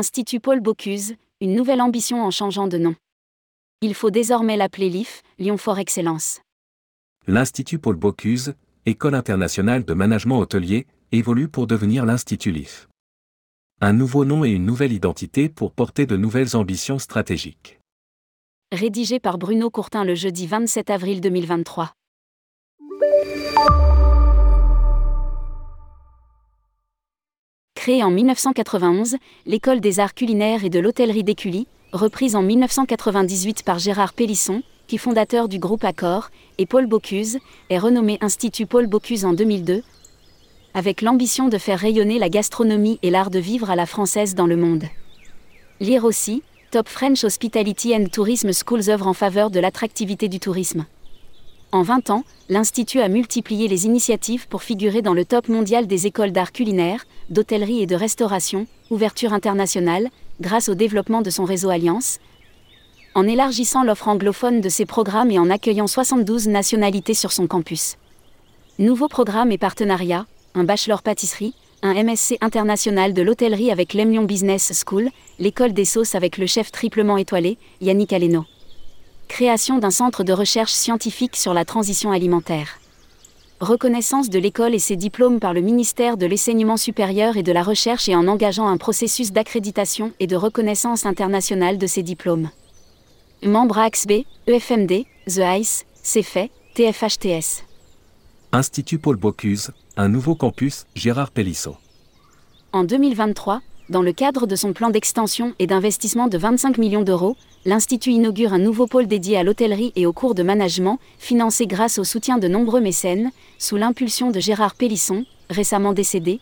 Institut Paul Bocuse, une nouvelle ambition en changeant de nom. Il faut désormais l'appeler LIF, Lyon Fort Excellence. L'Institut Paul Bocuse, École internationale de management hôtelier, évolue pour devenir l'Institut LIF. Un nouveau nom et une nouvelle identité pour porter de nouvelles ambitions stratégiques. Rédigé par Bruno Courtin le jeudi 27 avril 2023. Créée en 1991, l'École des arts culinaires et de l'hôtellerie d'Écully, reprise en 1998 par Gérard Pélisson, qui fondateur du groupe Accor, et Paul Bocuse, est renommée Institut Paul Bocuse en 2002, avec l'ambition de faire rayonner la gastronomie et l'art de vivre à la française dans le monde. Lire aussi, Top French Hospitality and Tourism Schools œuvre en faveur de l'attractivité du tourisme. En 20 ans, l'Institut a multiplié les initiatives pour figurer dans le top mondial des écoles d'art culinaire, d'hôtellerie et de restauration, ouverture internationale, grâce au développement de son réseau Alliance, en élargissant l'offre anglophone de ses programmes et en accueillant 72 nationalités sur son campus. Nouveaux programmes et partenariats, un bachelor pâtisserie, un MSc international de l'hôtellerie avec l'Emlion Business School, l'école des sauces avec le chef triplement étoilé, Yannick Aleno. Création d'un centre de recherche scientifique sur la transition alimentaire. Reconnaissance de l'école et ses diplômes par le ministère de l'Enseignement supérieur et de la Recherche et en engageant un processus d'accréditation et de reconnaissance internationale de ses diplômes. Membre AXB, EFMD, The ICE, CFE, TFHTS. Institut Paul Bocuse, un nouveau campus, Gérard Pélisson. En 2023, dans le cadre de son plan d'extension et d'investissement de 25 millions d'euros, l'Institut inaugure un nouveau pôle dédié à l'hôtellerie et aux cours de management, financé grâce au soutien de nombreux mécènes, sous l'impulsion de Gérard Pélisson, récemment décédé,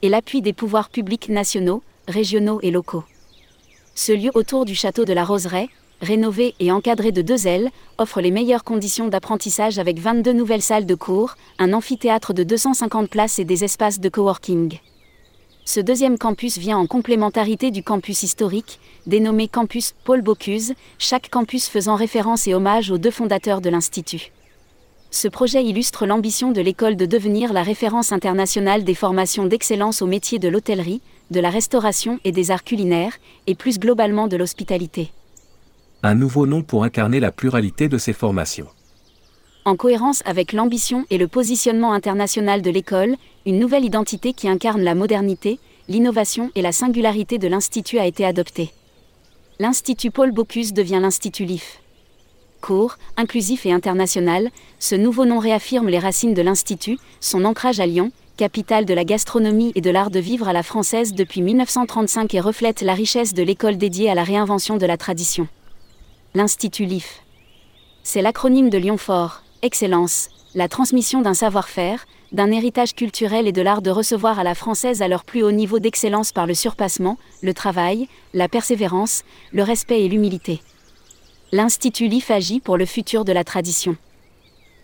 et l'appui des pouvoirs publics nationaux, régionaux et locaux. Ce lieu autour du château de la Roseraie, rénové et encadré de deux ailes, offre les meilleures conditions d'apprentissage avec 22 nouvelles salles de cours, un amphithéâtre de 250 places et des espaces de coworking. Ce deuxième campus vient en complémentarité du campus historique, dénommé campus Paul Bocuse, chaque campus faisant référence et hommage aux deux fondateurs de l'Institut. Ce projet illustre l'ambition de l'école de devenir la référence internationale des formations d'excellence au métier de l'hôtellerie, de la restauration et des arts culinaires, et plus globalement de l'hospitalité. Un nouveau nom pour incarner la pluralité de ces formations. En cohérence avec l'ambition et le positionnement international de l'école, une nouvelle identité qui incarne la modernité, l'innovation et la singularité de l'Institut a été adoptée. L'Institut Paul Bocuse devient l'Institut LIF. Court, inclusif et international, ce nouveau nom réaffirme les racines de l'Institut, son ancrage à Lyon, capitale de la gastronomie et de l'art de vivre à la française depuis 1935 et reflète la richesse de l'école dédiée à la réinvention de la tradition. L'Institut LIF. C'est l'acronyme de Lyon Fort, Excellence, la transmission d'un savoir-faire, d'un héritage culturel et de l'art de recevoir à la française à leur plus haut niveau d'excellence par le surpassement, le travail, la persévérance, le respect et l'humilité. L'Institut LIF agit pour le futur de la tradition.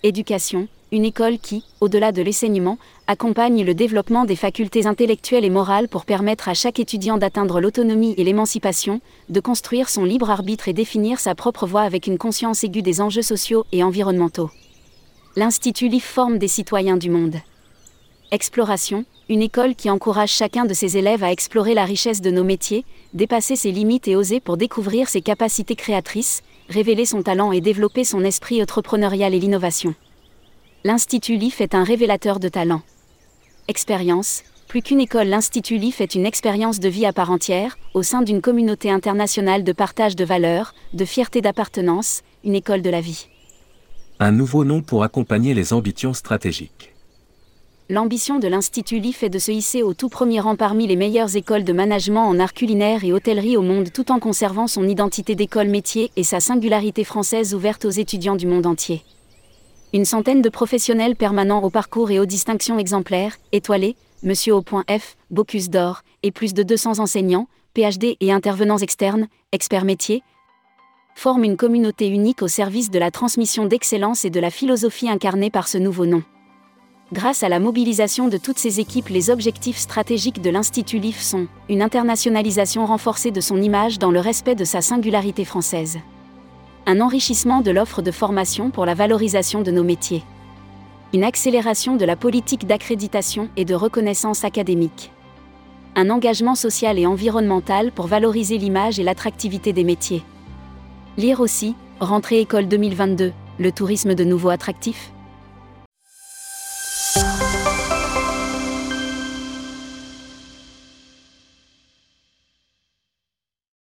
Éducation, une école qui, au-delà de l'enseignement, accompagne le développement des facultés intellectuelles et morales pour permettre à chaque étudiant d'atteindre l'autonomie et l'émancipation, de construire son libre arbitre et définir sa propre voie avec une conscience aiguë des enjeux sociaux et environnementaux. L'Institut LIF forme des citoyens du monde. Exploration, une école qui encourage chacun de ses élèves à explorer la richesse de nos métiers, dépasser ses limites et oser pour découvrir ses capacités créatrices, révéler son talent et développer son esprit entrepreneurial et l'innovation. L'Institut LIF est un révélateur de talent. Expérience, plus qu'une école, l'Institut LIF est une expérience de vie à part entière, au sein d'une communauté internationale de partage de valeurs, de fierté d'appartenance, une école de la vie un nouveau nom pour accompagner les ambitions stratégiques. L'ambition de l'Institut LIF est de se hisser au tout premier rang parmi les meilleures écoles de management en art culinaire et hôtellerie au monde tout en conservant son identité d'école métier et sa singularité française ouverte aux étudiants du monde entier. Une centaine de professionnels permanents au parcours et aux distinctions exemplaires, étoilés, Monsieur au point F, Bocuse d'or, et plus de 200 enseignants, PhD et intervenants externes, experts métiers, forment une communauté unique au service de la transmission d'excellence et de la philosophie incarnée par ce nouveau nom. Grâce à la mobilisation de toutes ces équipes, les objectifs stratégiques de l'Institut LIF sont une internationalisation renforcée de son image dans le respect de sa singularité française, un enrichissement de l'offre de formation pour la valorisation de nos métiers, une accélération de la politique d'accréditation et de reconnaissance académique, un engagement social et environnemental pour valoriser l'image et l'attractivité des métiers. Lire aussi, Rentrée école 2022, le tourisme de nouveau attractif